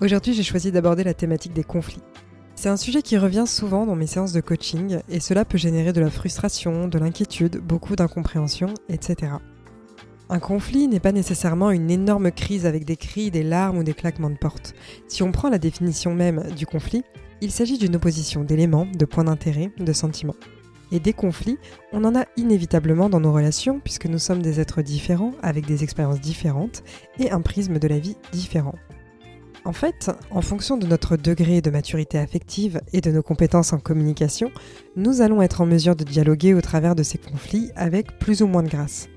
Aujourd'hui, j'ai choisi d'aborder la thématique des conflits. C'est un sujet qui revient souvent dans mes séances de coaching et cela peut générer de la frustration, de l'inquiétude, beaucoup d'incompréhension, etc. Un conflit n'est pas nécessairement une énorme crise avec des cris, des larmes ou des claquements de porte. Si on prend la définition même du conflit, il s'agit d'une opposition d'éléments, de points d'intérêt, de sentiments. Et des conflits, on en a inévitablement dans nos relations puisque nous sommes des êtres différents avec des expériences différentes et un prisme de la vie différent. En fait, en fonction de notre degré de maturité affective et de nos compétences en communication, nous allons être en mesure de dialoguer au travers de ces conflits avec plus ou moins de grâce.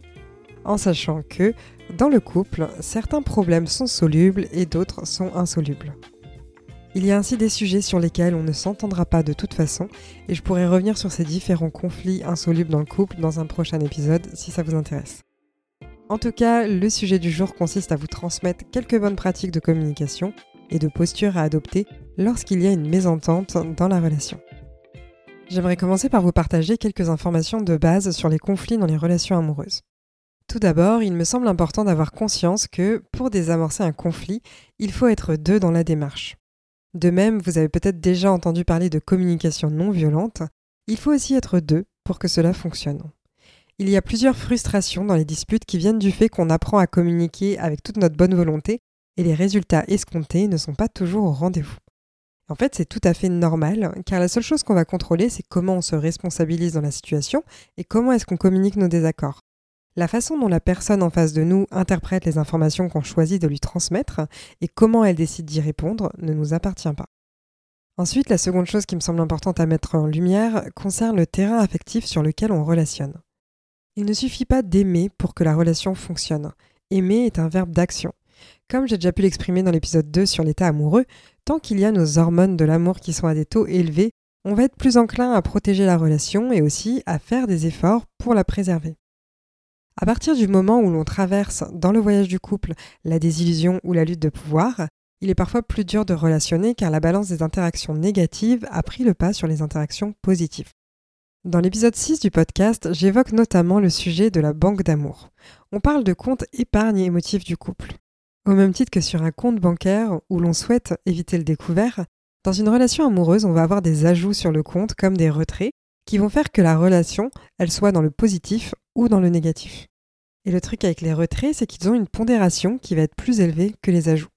En sachant que, dans le couple, certains problèmes sont solubles et d'autres sont insolubles. Il y a ainsi des sujets sur lesquels on ne s'entendra pas de toute façon, et je pourrais revenir sur ces différents conflits insolubles dans le couple dans un prochain épisode si ça vous intéresse. En tout cas, le sujet du jour consiste à vous transmettre quelques bonnes pratiques de communication et de posture à adopter lorsqu'il y a une mésentente dans la relation. J'aimerais commencer par vous partager quelques informations de base sur les conflits dans les relations amoureuses. Tout d'abord, il me semble important d'avoir conscience que pour désamorcer un conflit, il faut être deux dans la démarche. De même, vous avez peut-être déjà entendu parler de communication non violente, il faut aussi être deux pour que cela fonctionne. Il y a plusieurs frustrations dans les disputes qui viennent du fait qu'on apprend à communiquer avec toute notre bonne volonté et les résultats escomptés ne sont pas toujours au rendez-vous. En fait, c'est tout à fait normal, car la seule chose qu'on va contrôler, c'est comment on se responsabilise dans la situation et comment est-ce qu'on communique nos désaccords. La façon dont la personne en face de nous interprète les informations qu'on choisit de lui transmettre et comment elle décide d'y répondre ne nous appartient pas. Ensuite, la seconde chose qui me semble importante à mettre en lumière concerne le terrain affectif sur lequel on relationne. Il ne suffit pas d'aimer pour que la relation fonctionne. Aimer est un verbe d'action. Comme j'ai déjà pu l'exprimer dans l'épisode 2 sur l'état amoureux, tant qu'il y a nos hormones de l'amour qui sont à des taux élevés, on va être plus enclin à protéger la relation et aussi à faire des efforts pour la préserver. À partir du moment où l'on traverse dans le voyage du couple la désillusion ou la lutte de pouvoir, il est parfois plus dur de relationner car la balance des interactions négatives a pris le pas sur les interactions positives. Dans l'épisode 6 du podcast, j'évoque notamment le sujet de la banque d'amour. On parle de compte épargne émotif du couple. Au même titre que sur un compte bancaire où l'on souhaite éviter le découvert, dans une relation amoureuse, on va avoir des ajouts sur le compte comme des retraits qui vont faire que la relation, elle soit dans le positif ou dans le négatif. Et le truc avec les retraits, c'est qu'ils ont une pondération qui va être plus élevée que les ajouts.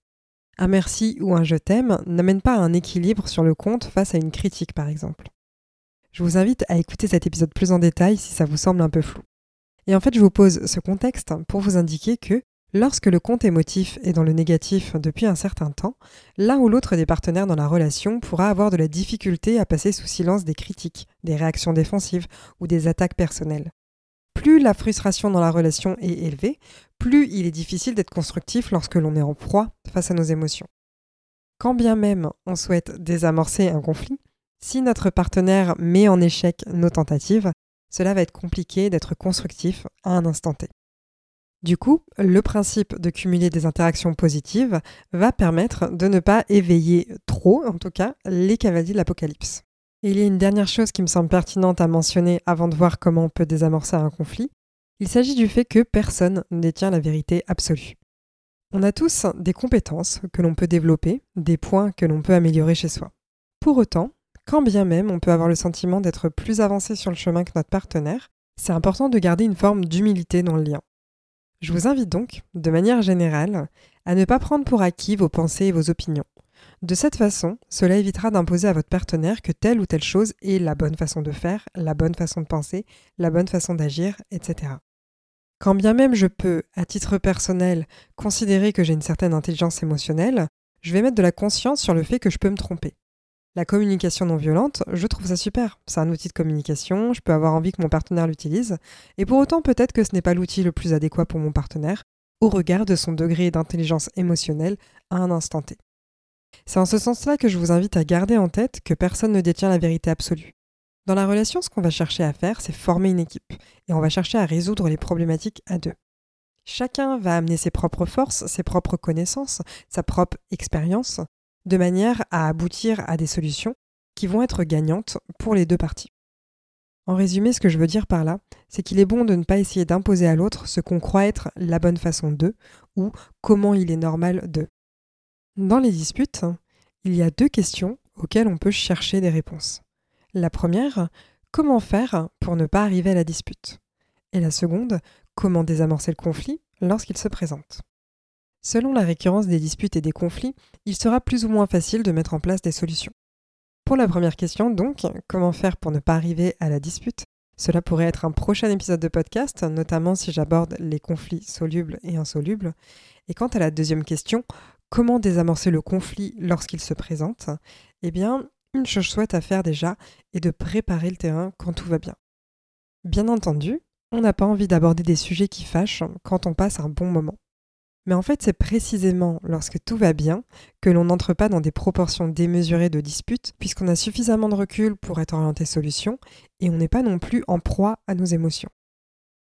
Un merci ou un je t'aime n'amène pas à un équilibre sur le compte face à une critique par exemple. Je vous invite à écouter cet épisode plus en détail si ça vous semble un peu flou. Et en fait, je vous pose ce contexte pour vous indiquer que lorsque le compte émotif est dans le négatif depuis un certain temps, l'un ou l'autre des partenaires dans la relation pourra avoir de la difficulté à passer sous silence des critiques, des réactions défensives ou des attaques personnelles. Plus la frustration dans la relation est élevée, plus il est difficile d'être constructif lorsque l'on est en proie face à nos émotions. Quand bien même on souhaite désamorcer un conflit, si notre partenaire met en échec nos tentatives, cela va être compliqué d'être constructif à un instant T. Du coup, le principe de cumuler des interactions positives va permettre de ne pas éveiller trop, en tout cas, les cavaliers de l'apocalypse. Et il y a une dernière chose qui me semble pertinente à mentionner avant de voir comment on peut désamorcer un conflit. Il s'agit du fait que personne ne détient la vérité absolue. On a tous des compétences que l'on peut développer, des points que l'on peut améliorer chez soi. Pour autant, quand bien même on peut avoir le sentiment d'être plus avancé sur le chemin que notre partenaire, c'est important de garder une forme d'humilité dans le lien. Je vous invite donc, de manière générale, à ne pas prendre pour acquis vos pensées et vos opinions. De cette façon, cela évitera d'imposer à votre partenaire que telle ou telle chose est la bonne façon de faire, la bonne façon de penser, la bonne façon d'agir, etc. Quand bien même je peux, à titre personnel, considérer que j'ai une certaine intelligence émotionnelle, je vais mettre de la conscience sur le fait que je peux me tromper. La communication non violente, je trouve ça super. C'est un outil de communication, je peux avoir envie que mon partenaire l'utilise, et pour autant peut-être que ce n'est pas l'outil le plus adéquat pour mon partenaire, au regard de son degré d'intelligence émotionnelle à un instant T. C'est en ce sens-là que je vous invite à garder en tête que personne ne détient la vérité absolue. Dans la relation, ce qu'on va chercher à faire, c'est former une équipe, et on va chercher à résoudre les problématiques à deux. Chacun va amener ses propres forces, ses propres connaissances, sa propre expérience, de manière à aboutir à des solutions qui vont être gagnantes pour les deux parties. En résumé, ce que je veux dire par là, c'est qu'il est bon de ne pas essayer d'imposer à l'autre ce qu'on croit être la bonne façon d'eux ou comment il est normal d'eux. Dans les disputes, il y a deux questions auxquelles on peut chercher des réponses. La première, comment faire pour ne pas arriver à la dispute? Et la seconde, comment désamorcer le conflit lorsqu'il se présente? Selon la récurrence des disputes et des conflits, il sera plus ou moins facile de mettre en place des solutions. Pour la première question, donc, comment faire pour ne pas arriver à la dispute? Cela pourrait être un prochain épisode de podcast, notamment si j'aborde les conflits solubles et insolubles. Et quant à la deuxième question, comment désamorcer le conflit lorsqu'il se présente? Eh bien, une chose chouette à faire déjà est de préparer le terrain quand tout va bien. Bien entendu, on n'a pas envie d'aborder des sujets qui fâchent quand on passe un bon moment. Mais en fait, c'est précisément lorsque tout va bien que l'on n'entre pas dans des proportions démesurées de disputes, puisqu'on a suffisamment de recul pour être orienté solution, et on n'est pas non plus en proie à nos émotions.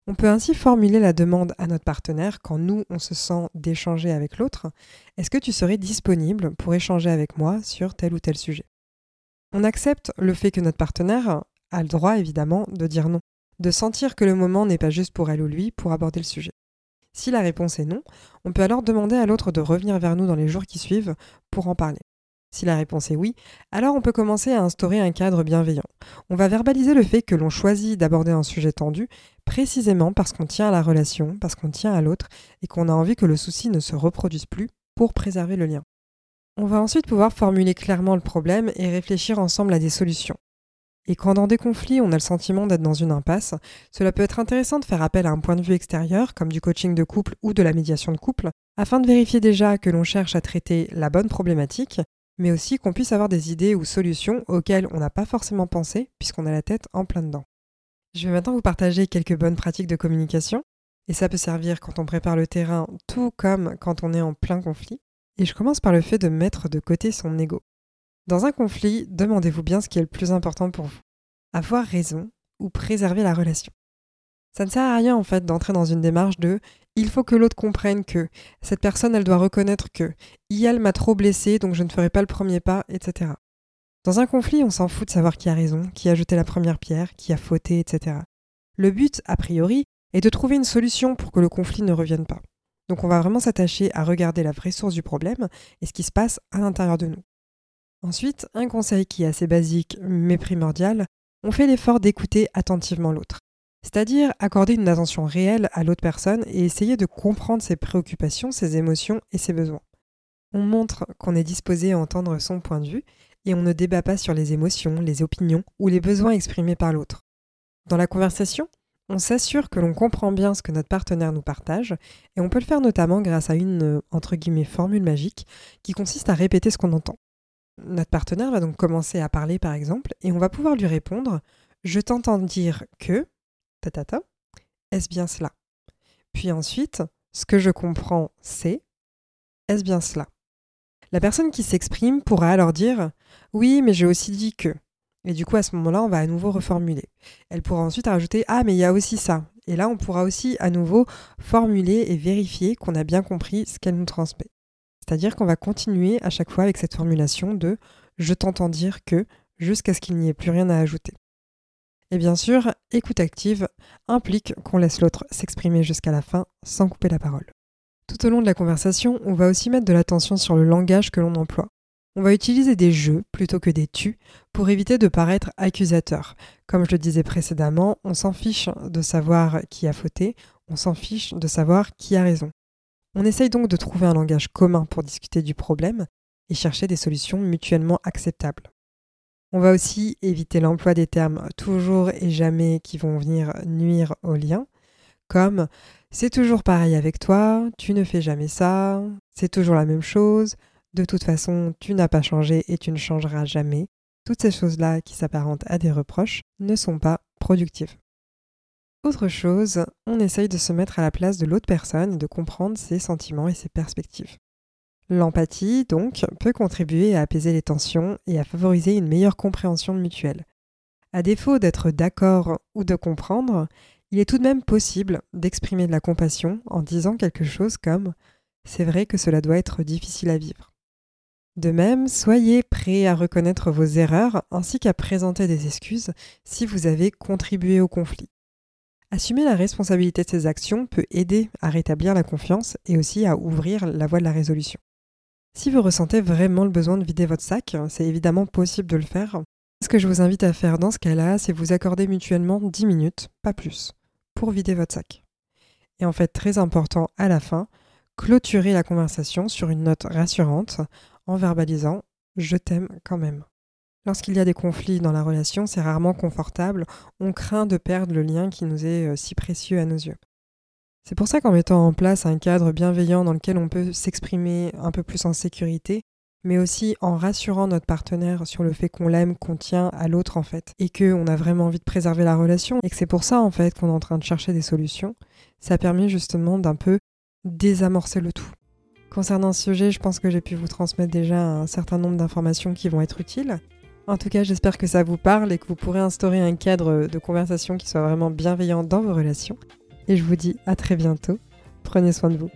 On peut ainsi formuler la demande à notre partenaire quand nous, on se sent d'échanger avec l'autre, est-ce que tu serais disponible pour échanger avec moi sur tel ou tel sujet? On accepte le fait que notre partenaire a le droit, évidemment, de dire non, de sentir que le moment n'est pas juste pour elle ou lui pour aborder le sujet. Si la réponse est non, on peut alors demander à l'autre de revenir vers nous dans les jours qui suivent pour en parler. Si la réponse est oui, alors on peut commencer à instaurer un cadre bienveillant. On va verbaliser le fait que l'on choisit d'aborder un sujet tendu précisément parce qu'on tient à la relation, parce qu'on tient à l'autre et qu'on a envie que le souci ne se reproduise plus pour préserver le lien. On va ensuite pouvoir formuler clairement le problème et réfléchir ensemble à des solutions. Et quand dans des conflits, on a le sentiment d'être dans une impasse, cela peut être intéressant de faire appel à un point de vue extérieur, comme du coaching de couple ou de la médiation de couple, afin de vérifier déjà que l'on cherche à traiter la bonne problématique, mais aussi qu'on puisse avoir des idées ou solutions auxquelles on n'a pas forcément pensé, puisqu'on a la tête en plein dedans. Je vais maintenant vous partager quelques bonnes pratiques de communication, et ça peut servir quand on prépare le terrain, tout comme quand on est en plein conflit. Et je commence par le fait de mettre de côté son ego. Dans un conflit, demandez-vous bien ce qui est le plus important pour vous. Avoir raison ou préserver la relation. Ça ne sert à rien en fait d'entrer dans une démarche de il faut que l'autre comprenne que cette personne elle doit reconnaître que elle m'a trop blessé donc je ne ferai pas le premier pas, etc. Dans un conflit, on s'en fout de savoir qui a raison, qui a jeté la première pierre, qui a fauté, etc. Le but, a priori, est de trouver une solution pour que le conflit ne revienne pas. Donc on va vraiment s'attacher à regarder la vraie source du problème et ce qui se passe à l'intérieur de nous. Ensuite, un conseil qui est assez basique mais primordial, on fait l'effort d'écouter attentivement l'autre. C'est-à-dire accorder une attention réelle à l'autre personne et essayer de comprendre ses préoccupations, ses émotions et ses besoins. On montre qu'on est disposé à entendre son point de vue et on ne débat pas sur les émotions, les opinions ou les besoins exprimés par l'autre. Dans la conversation, on s'assure que l'on comprend bien ce que notre partenaire nous partage et on peut le faire notamment grâce à une entre guillemets formule magique qui consiste à répéter ce qu'on entend. Notre partenaire va donc commencer à parler par exemple et on va pouvoir lui répondre Je t'entends dire que est-ce bien cela? Puis ensuite, ce que je comprends c'est Est-ce bien cela? La personne qui s'exprime pourra alors dire Oui, mais j'ai aussi dit que. Et du coup, à ce moment-là, on va à nouveau reformuler. Elle pourra ensuite rajouter Ah, mais il y a aussi ça. Et là, on pourra aussi à nouveau formuler et vérifier qu'on a bien compris ce qu'elle nous transmet. C'est-à-dire qu'on va continuer à chaque fois avec cette formulation de je t'entends dire que jusqu'à ce qu'il n'y ait plus rien à ajouter. Et bien sûr, écoute active implique qu'on laisse l'autre s'exprimer jusqu'à la fin sans couper la parole. Tout au long de la conversation, on va aussi mettre de l'attention sur le langage que l'on emploie. On va utiliser des jeux plutôt que des tu pour éviter de paraître accusateur. Comme je le disais précédemment, on s'en fiche de savoir qui a fauté, on s'en fiche de savoir qui a raison. On essaye donc de trouver un langage commun pour discuter du problème et chercher des solutions mutuellement acceptables. On va aussi éviter l'emploi des termes toujours et jamais qui vont venir nuire au lien, comme c'est toujours pareil avec toi, tu ne fais jamais ça, c'est toujours la même chose, de toute façon tu n'as pas changé et tu ne changeras jamais. Toutes ces choses-là qui s'apparentent à des reproches ne sont pas productives. Autre chose, on essaye de se mettre à la place de l'autre personne et de comprendre ses sentiments et ses perspectives. L'empathie, donc, peut contribuer à apaiser les tensions et à favoriser une meilleure compréhension mutuelle. À défaut d'être d'accord ou de comprendre, il est tout de même possible d'exprimer de la compassion en disant quelque chose comme ⁇ C'est vrai que cela doit être difficile à vivre ⁇ De même, soyez prêt à reconnaître vos erreurs ainsi qu'à présenter des excuses si vous avez contribué au conflit. Assumer la responsabilité de ses actions peut aider à rétablir la confiance et aussi à ouvrir la voie de la résolution. Si vous ressentez vraiment le besoin de vider votre sac, c'est évidemment possible de le faire. Ce que je vous invite à faire dans ce cas-là, c'est vous accorder mutuellement 10 minutes, pas plus, pour vider votre sac. Et en fait, très important à la fin, clôturer la conversation sur une note rassurante en verbalisant ⁇ Je t'aime quand même ⁇ Lorsqu'il y a des conflits dans la relation, c'est rarement confortable, on craint de perdre le lien qui nous est euh, si précieux à nos yeux. C'est pour ça qu'en mettant en place un cadre bienveillant dans lequel on peut s'exprimer un peu plus en sécurité, mais aussi en rassurant notre partenaire sur le fait qu'on l'aime, qu'on tient à l'autre en fait, et qu'on a vraiment envie de préserver la relation, et que c'est pour ça en fait qu'on est en train de chercher des solutions, ça permet justement d'un peu désamorcer le tout. Concernant ce sujet, je pense que j'ai pu vous transmettre déjà un certain nombre d'informations qui vont être utiles. En tout cas, j'espère que ça vous parle et que vous pourrez instaurer un cadre de conversation qui soit vraiment bienveillant dans vos relations. Et je vous dis à très bientôt. Prenez soin de vous.